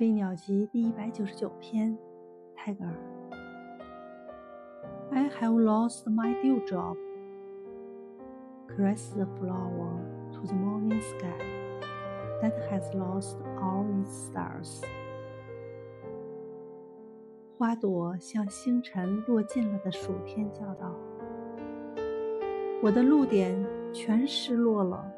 飞鸟集第一百九十九篇，泰戈尔。I have lost my dewdrop. Caress the flower to the morning sky that has lost all its stars. 花朵向星辰落尽了的暑天叫道：“我的露点全失落了。”